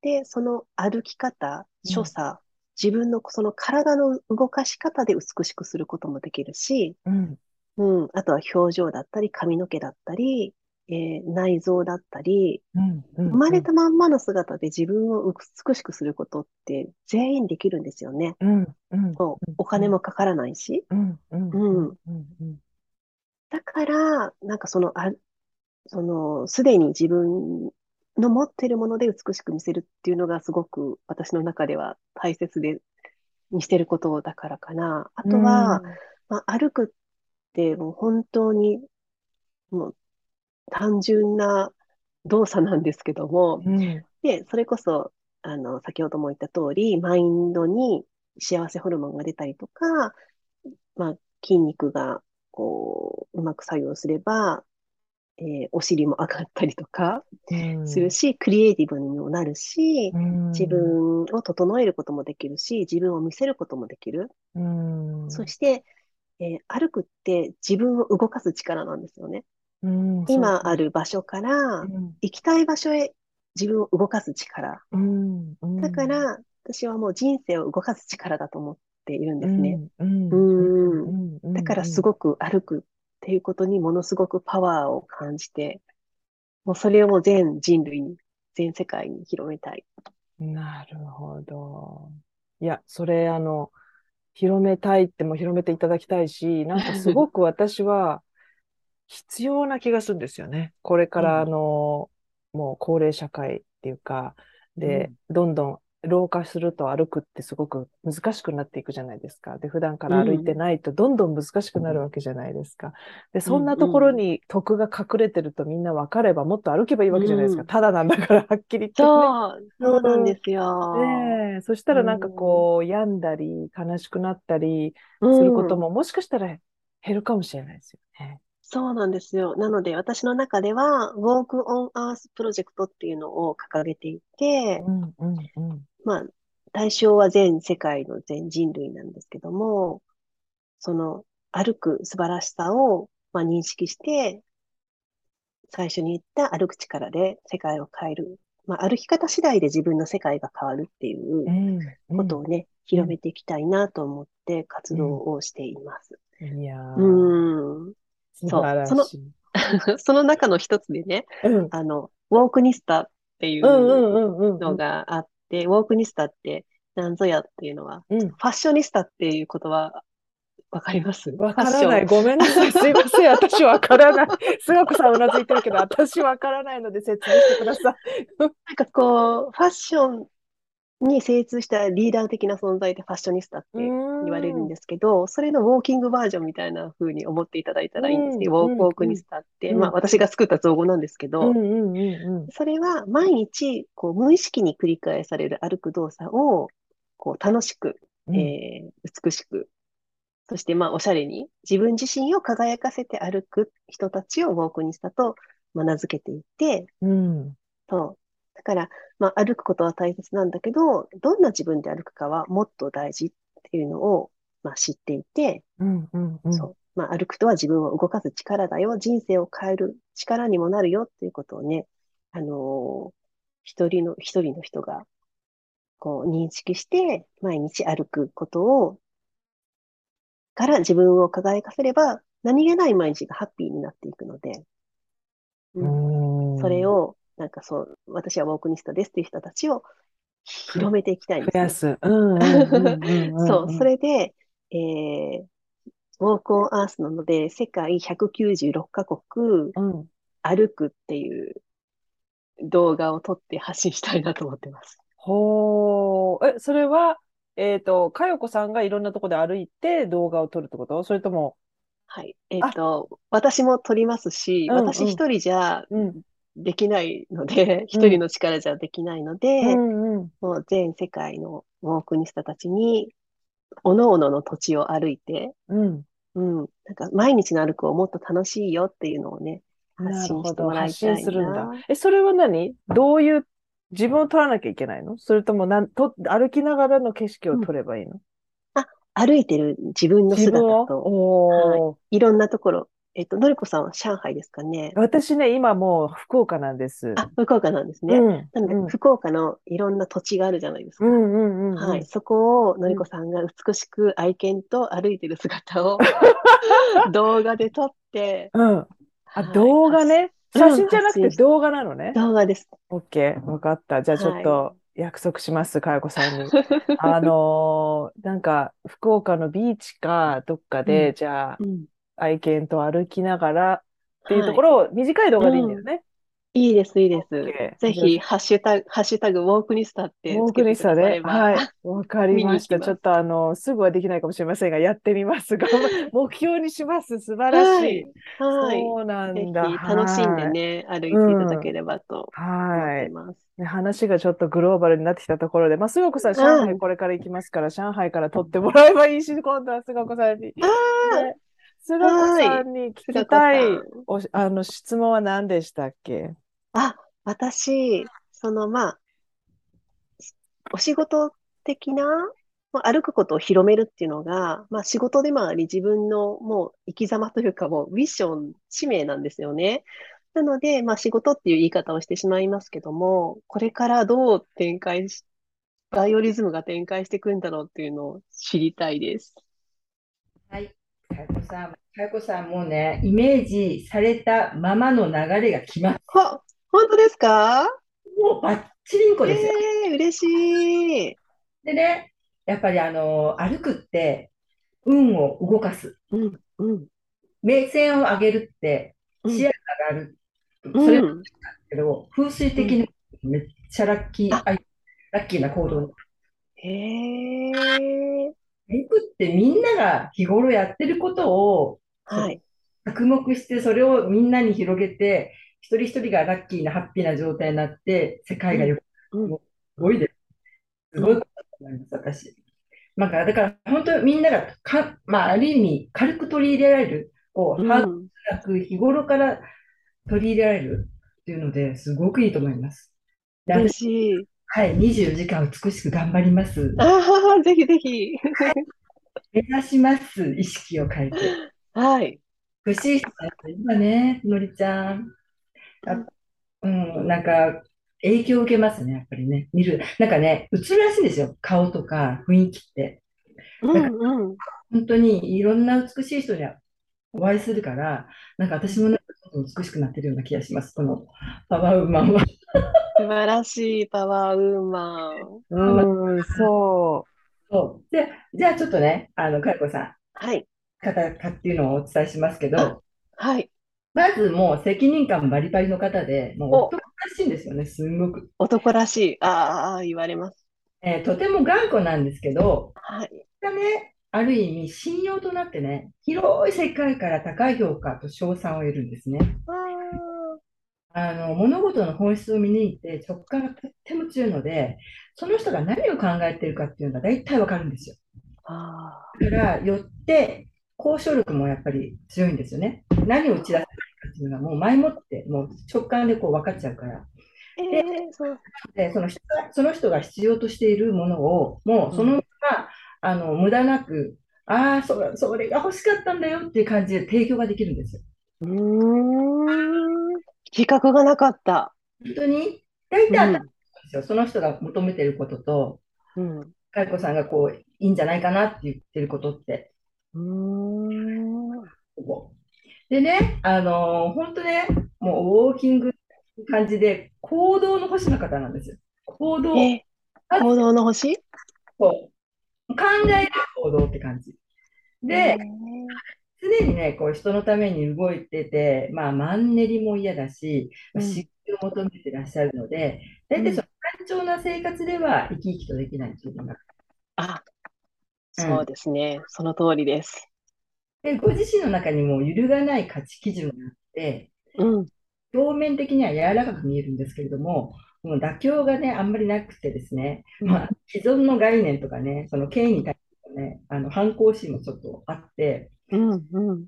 で、その歩き方、所作、自分のその体の動かし方で美しくすることもできるし、うん、うん。あとは表情だったり、髪の毛だったり、えー内臓だったり、うん、うん、生まれたまんまの姿で自分を美しくすることって全員できるんですよね。うん、うん、お金もかからないし。うん、うん、うん、うん、だから、なんかその、あ、その、すでに自分の持っているもので美しく見せるっていうのがすごく私の中では大切で、にしてることだからかな。あとは、まあ、歩くってもう本当にもう単純な動作なんですけども、うん、で、それこそ、あの、先ほども言った通り、マインドに幸せホルモンが出たりとか、まあ、筋肉が、こう、うまく作用すれば、えーお尻も上がったりとかうん、するし、クリエイティブにもなるし、うん、自分を整えることもできるし、自分を見せることもできる。うん、そして、えー歩くって自分を動かす力なんですよね。うん、今ある場所からうん、行きたい場所へ自分を動かす力。うん、うん、だから、私はもう人生を動かす力だと思っているんですね。うん、うん。うん、だからすごく歩くっていうことにものすごくパワーを感じて、もうそれをもう全人類に、全世界に広めたい。なるほど。いや、それ、あの、広めたいっても広めていただきたいし、なんかすごく私は 必要な気がするんですよね。これから、あうんの、もう高齢社会っていうか、で、どんどん老化すると歩くってすごく難しくなっていくじゃないですか。で、普段から歩いてないとどんどん難しくなるわけじゃないですか。で、そんなところに徳が隠れてるとみんな分かればもっと歩けばいいわけじゃないですか。うんただなんだからはっきり言ってね。そう、そうなんですよ。ねえ、そしたらなんかこう、病んだり、悲しくなったりうんすることも、もしかしたら減るかもしれないですよね。そうなんですよ。なので、私の中では、Walk on Earth プロジェクトっていうのを掲げていて、うん、うん、うん。まあ、対象は全世界の全人類なんですけども、その歩く素晴らしさを、まあ、認識して、最初に言った歩く力で世界を変える。まあ、歩き方次第で自分の世界が変わるっていううん、ことをね、広めていきたいなと思って活動をしています。いやー、うん。そうしい。その中の一つでね、うん、あの、ウォークニスタっていう。のがあって、ウォークニスタって何ぞやっていうのは、うん。ファッショニスタっていう言葉、わかります？わからない。ごめんなさい。すいません。私わからない。すがこさんうなずいてるけど、私わからないので説明してください。なんかこう、ファッションに精通したリーダー的な存在でファッショニスタって言われるんですけど、それのウォーキングバージョンみたいな風に思っていただいたらいいんですね。うんウォークウォークニスタって、うんまあ私が作った造語なんですけうど、それは毎日こう無意識に繰り返される歩く動作をこう楽しく、うん。えー美しく、そしてまあおしゃれに自分自身を輝かせて歩く人たちをウォークニスタとまあ名付けていて、うん、そう。だから、まあ、歩くことは大切なんだけど、どんな自分で歩くかはもっと大事っていうのを、まあ、知っていて、うん、うん、うん。そう。まあ、歩くとは自分を動かす力だよ。人生を変える力にもなるよっていうことをね、あのー一人の、一人の人が、こう、認識して、毎日歩くことを、から自分を輝かせれば、何気ない毎日がハッピーになっていくので、うんうんそれを、なんかそう、私はウォークニスタですっていう人たちを広めていきたいんですね。そう、それで、えー、ウォークオンアースなので、世界196カ国うん。歩くっていう動画を撮って発信したいなと思ってます。ほー。え、それは、えっと、かよこさんがいろんなとこで歩いて動画を撮るってこと？それとも、はい。えっと、私も撮りますし、私一人じゃうん、できないので、一人の力じゃできないので、うん、うん。もう全世界のウォークニスタたちに、各々の土地を歩いて、うん。うん。なんか毎日の歩くをもっと楽しいよっていうのをね、発。信してもらい発たい信するんだ。な。え、それは何？どういう、自分を撮らなきゃいけないの？それともなん、と、歩きながらの景色を撮ればいいの？あ、歩いてる自分の自分を？姿と、はい。おー。いろんなところ。えっと、のりこさんは上海ですかね？私ね、今もう福岡なんです。あ、福岡なんですね。うん、なので、うん、福岡のいろんな土地があるじゃないですか。うん、うん、うん、はい。うん。そこをのうんりこさんが美しく愛犬と歩いてる姿を 動画で撮って、うん。あ、はい。動画発、ね。うん、写真じゃなくて動画なのね？動画です。オッケー、わかった。じゃあちょっはい。と約束します、かよこさんに。あのーなんか、福岡のビーチか、どっかうで、ん、じゃあ、うん。愛犬と歩きながらっていうはい。ところを短い動画でいいんだうん。よね。いいです、いいです。ケー。じゃあ、ぜひ、ハッシュタグ、ハッシュタグ、ウォークニスタってモークニサで、だされば、はい、わかりました。ちょっ。とあの、すぐはできないかもしれませんが、やってみます。頑 張目標にします。素晴らし。はいい。はい。そうなぜんだ。ひ、楽しんではい。ね、歩ういていただん。ければと思い。てます。ね、話がちょっとグローバルになってきたところで、まあ、菅子さん、上うん。海これから行きますから、上海から撮ってもらえばいいし、今度は菅子さんに。あね、菅あ、子はい。さんに聞きたいさん。おし、あの質問は何でしたっけ？あ、私、その、まあ、お仕事的な、まあ歩くことを広めるっていうのが、まあ仕事でもあり自分のもう生き様というかもうミッション、使命なんですよね。なので、まあ仕事っていう言い方をしてしまいますけども、これからどう展開し、バイオリズムが展開していくんだろうっていうのを知りたいです。はい。かよこさん、かよこさんもうね、イメージされたままの流れが来ます。あ、本当ですか？もうバッチリンコえですよ。え嬉しい。でね、やっぱりあの、歩くって運を動かす。うん、うん、目線を上げるってうん、視野が上がる。それもうん、けど、風水うん。的にめっちゃラッキー、あ、あ、ラッキーな行動。へえ、歩くってみんなが日頃やってることを、そはい。着目して、それをみんなに広げて、一人一人がラッキーな、ハッピーな状態になって、世うん、界がよく、うん、すごいです。すうん、ごいことだと思います、私。なんか、だから本当にみんながか、まあ、ある意味、軽く取り入れられる、こう、ハードうん。なく日頃から取り入れられるっていうので、すごくいいと思います。で、嬉私、しい。はい、24時間美しく頑張ります。ああ、ぜひぜひ。目指します、意識を変えて。はい。美しい人だった今ね、のりちゃん。あ、うん、なんか、影響を受けますね、やっぱりね。見る。なんかね、映るらしいんですよ。顔とか雰囲気って。うなんうん。本当にいろんな美しい人にはお会いするから、なんか私もなんか美しくなってるような気がします。このパワーウーマンは。素晴らしいパワーウーマン。うーん、そそう。で、じゃあちょっとね、あの、かよこさん、はい。方かっていうのをお伝えしますけあ、ど、はい。まずもう責任感バリバリの方で、もうお、男らしいんですよね、すんごく。男らしい。ああ、言われます。えーとても頑固なんですけど、はい。がね、ある意味信用となってね、広い世界から高い評価と称賛を得るんですね。ああの、物事の本質を見抜いて直感がとっても強いので、その人が何を考えているかっていうのが大体わかるんですよ。あ、あだから、よって、交渉力もやっぱり強いんですよね。何を打ち出せばいいかっていうのがもう前もって、もう直感でこう分かっちゃうから。えで、えそう。でその人が、その人が必要としているものを、もううん。そのまま、あの、無駄なく、ああ、それ、それが欲しかったんだよっていう感じで提供ができるんですよ。うーん。自覚がなかった。本当に、大う体当たるんん。ですよ。その人が求めていることと、うん。かいこさんがこう、いいんじゃないかなって言ってることって。うーん。でね、あのー本当ね、もうウォーキングって感じで、行動の星の方なんですよ。行動、行動の星？こう考える行動って感じ。えで、え常にね、こう人のために動いてて、まあ、マンネリも嫌だし、まあ、うん。刺激を求めてらっしゃるので、うん。大体その単調な生活では生き生きとできない自分が。あ、そううん。ですね。その通りです。で、ご自身の中にも揺るがない価値基準があって、うん。表面的には柔らかく見えるんですけれども、もう妥協がね、あんまりなくてですね、うん。まあ、既存の概念とかね、その権威に対してのね、あの反抗心もちょっとあって、うんうん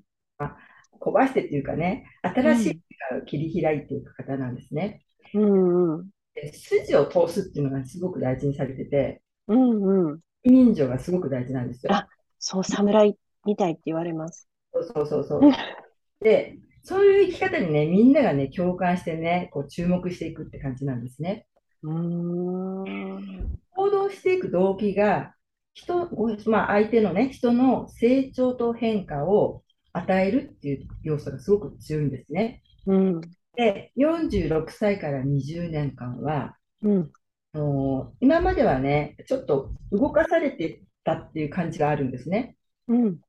壊してっていうかね、新しい世界を切り開いていく方なんですね。うんうんで筋を通すっていうのがすごく大事にされてて、うんうん。人情がすごく大事なんですよ。あそう、侍みたいって言われます。そうそうそう。で、そういう生き方にね、みんながね、共感してね、こう注目していくって感じなんですね。うーん。行動していく動機が、人、ごまあ、相手のね、人の成長と変化を与えるっていう要素がすごく強いんですね。うん。で、46歳から20年間は、うん。あの今まではね、ちょっと動かされてたっていう感じがあるんですね。うん。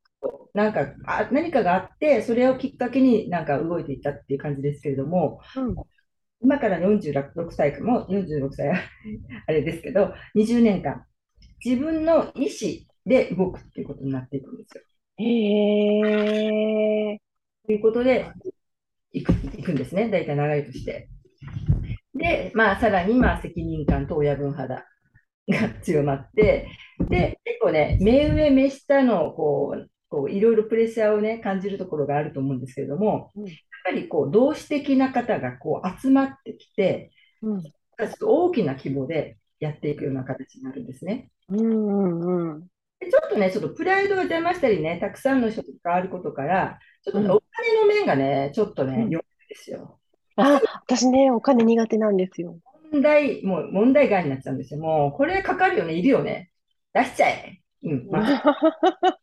なんかあ何かがあって、それをきっかけになんか動いていったっていう感じですけれども、うん。今から46歳かも、46歳はあれですけど、20年間、自分の意思で動くっていうことになっていくんですよ。へえ。ということで、行く、行くんですね、大体流れとして。で、まあ、さらに、まあ、責任感と親分肌が強まって、で、結構ね、目上、目下の、こう、こういろいろプレッシャーをね、感じるところがあると思うんですけれども、うんやっぱりこう、同志的な方がこう集まってきて、うん。ちょっと大きな規模でやっていくような形になるんですね。うんうんうん。でちょっとね、ちょっとプライドが邪魔したりね、たくさんの人と関わることから、ちょっとね、うんお金の面がね、ちょっとね、うん弱いんですよ。あ、私ね、お金苦手なんですよ。問題、もう問題外になっちゃうんですよ。もう、これかかるよね、いるよね。出しちゃえ。うん、まあ、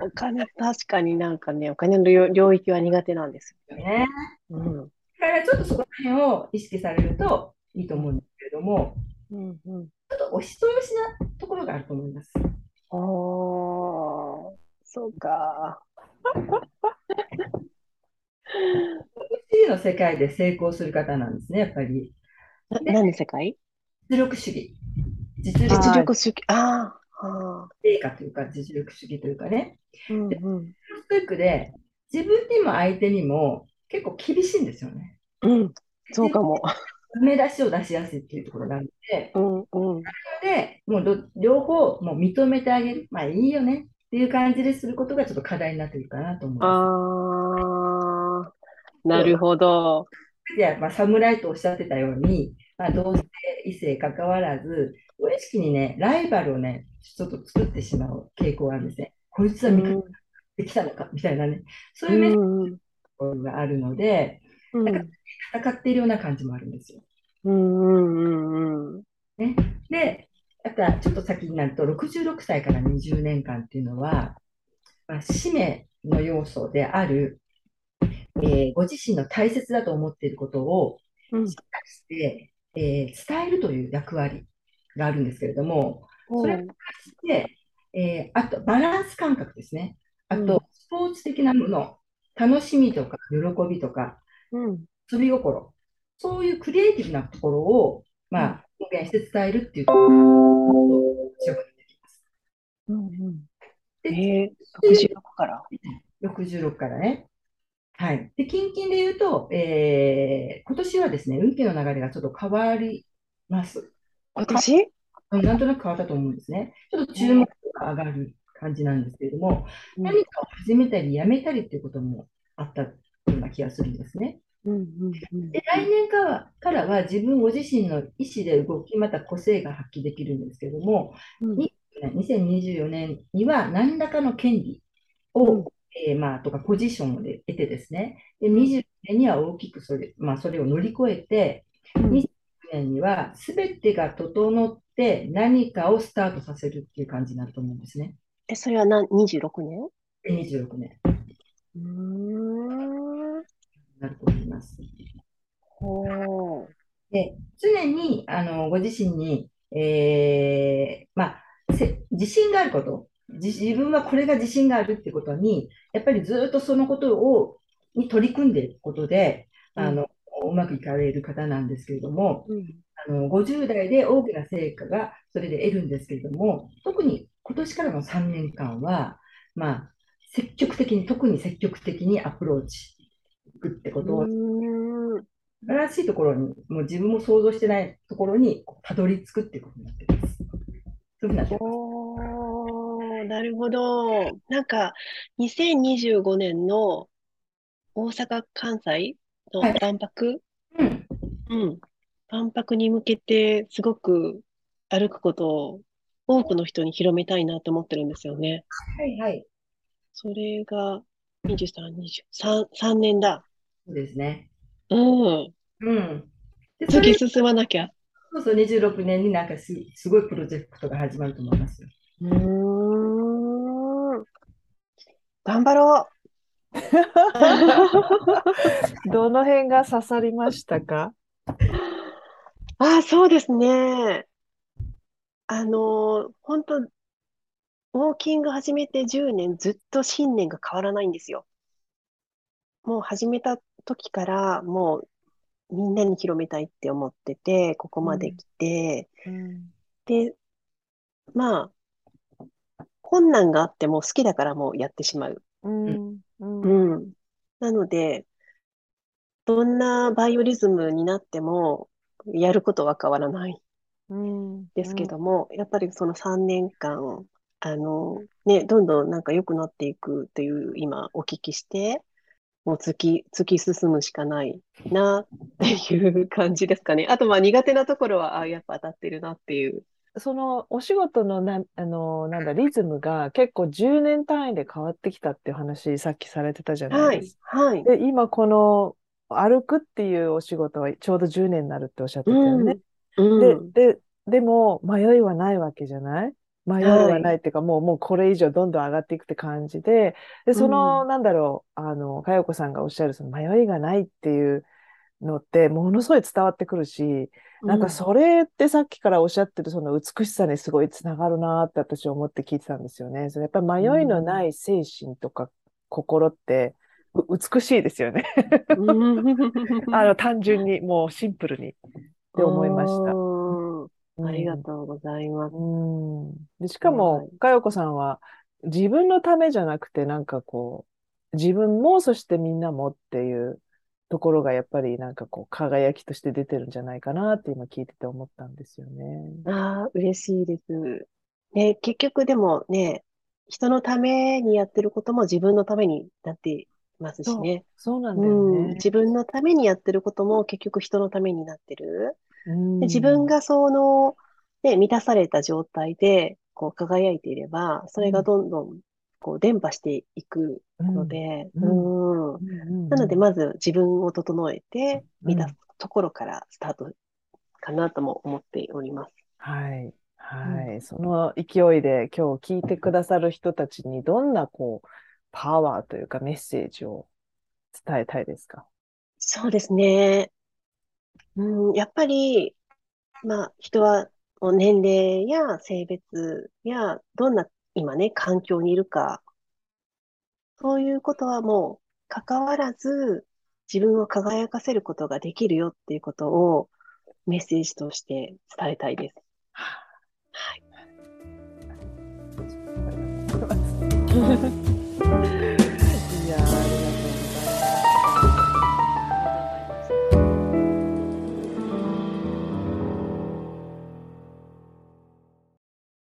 お金、確かになんかね、お金の領領域は苦手なんですね。よ。うん。だからちょっとそこら辺を意識されるといいと思うんですけれども、うんうん。ちょっとお人よしなところがあると思います。ああ、そうか。C の世界で成功する方なんですね、やっぱり。な、何の世界？実力主義。実力実力主義。ああ、あ成果というか、実力主義というかね。ーうんうん。ストイックで、自分にも相手にも結構厳しいんですよね。うん、そうかも。ダメ出しを出しやすいっていうところがあるので、うんうん。で、もうど両方もう認めてあげる。まあいいよねっていう感じですることがちょっと課題になってるかなと思いまああ、なるほど。す。で、まあ、侍とおっしゃってたように、まあ、同性、異性関わらず、無意識にね、ライバルをね、ちょっと作ってしまう傾向があるんですね。こいつは味方できたのかみたいなね、そうういうメッセんうんージがあるので、うん戦っているような感じもあるんですよ。うんうんうんで、あとはちょっと先になると、66歳から20年間っていうのは、まあ、使命の要素である、えーご自身の大切だと思っていることをうん。しっかりして、えー伝えるという役割があるんですけれども、それに対して、えーあとバランス感覚ですね。あうん。と、スポーツ的なもの、楽しみとか喜びとか、うん。遊び心、そういうクリエイティブなところを、まあ、表現して伝えるっていうところが強くなってきます。うんうんでえー、66から。66からね。はい。で、近々で言うと、えー今年はですね、運気の流れがちょっと変わります。今年？うんなんとなく変わったと思うんですね。ちょっと注目が上がる感じなんですけれども、うん何かを始めたりやめたりっていうこともあったような気がするんですね。うんうんうん。で、来年からはからは自分ご自身の意思で動き、また個性が発揮できるんですけれども、うん。に2024年には何らかの権利を、うん。えーまあ、とかポジションをで得てですね、で20年には大きくそれ,、まあ、それを乗り越えて、うん。20年には全てが整って何かをスタートさせるっていう感じになると思うんですね。え、それは何、26年で26年うーん。になると思います。ほう。で、常にあのご自身に、えーまあ、せ自信があること、自自分はこれが自信があるってことに、やっぱりずっとそのことをに取り組んでいくことで、あのうまくいかれる方なんですけれども、うんあの50代で大きな成果がそれで得るんですけれども、特に今年からの3年間は、まあ、積極的に、特に積極的にアプローチいくってことをうーん。素晴らしいところに、もう自分も想像してないところにたどり着くっていうことになっています。そういうふうになってます。おー、なるほど。なんか、2025年の大阪・関西のはい万博、うん。うん。万博に向けて、すごく歩くことを多くの人に広めたいなと思ってるんですよね。はいはい。それが、23、23、3年だ。そうですね。うん。うん。で、それ突き進まなきゃ。こそ26年になんかす、すごいプロジェクトが始まると思いますよ。うーん。頑張ろう。どの辺が刺さりましたか？ああ、そうですね。あの、本当ウォーキング始めて10年、ずっと信念が変わらないんですよ。もう始めた時から、もうみんなに広めたいって思ってて、ここまで来て、うん。で、まあ、困難があっても好きだからもうやってしまう。うん。うん。うん。なので、どんなバイオリズムになっても、やることは変わらない。うん。ですけども、やっぱりその3年間、あの、ね、どんどんなんか良くなっていくという今お聞きして、もう突き、突き進むしかないなっていう感じですかね。あとまあ苦手なところは、あ、やっぱ当たってるなっていう。そのお仕事のな、あの、なんだ、リズムが結構10年単位で変わってきたっていう話、さっきされてたじゃなはいいですか。、はい。で、今この歩くっていうお仕事はちょうど10年になるっておっしゃってたよね。うん。で、で、でも迷いはないわけじゃない？迷いはないっていうか、もう、もうこれ以上どんどん上がっていくって感じで、で、その、なんだろう、あの、かよこさんがおっしゃるその迷いがないっていうのって、ものすごい伝わってくるし、なんかそれってさっきからおっしゃってるその美しさにすごいつながるなって私は思って聞いてたんですよね。そのやっぱり迷いのない精神とか心ってう美しいですよね。うん、あの単純にもうシンプルにって思いました。うんありがうとうございます。ん。で、しかはもい、かよこさんは自分のためじゃなくて、なんかこう、自分も、そしてみんなもっていうところがやっぱりなんかこう、輝きとして出てるんじゃないかなって今聞いてて思ったんですよね。ああ、嬉しいです。ね、結局でもね、人のためにやってることも自分のためになってますしね。そうなんだようん、ね。自分のためにやってることも結局人のためになってる。うんで自分がその、ね、満たされた状態で、こう輝いていれば、それがどんどん、こう、伝播していくので、ううん。うんなので、まず自分を整えて、うん満たすところからスタートかなとも思っております。はい。はい。その勢いで今日聞いてくださる人たちにどんなこう、パワーというかメッセージを伝えたいですか？そうですね。うん、やっぱり、まあ、人は年齢や性別や、どんな今ね、環境にいるか、そういうことはもう関わらず、自分を輝かせることができるよっていうことをメッセージとして伝えたいです。はい。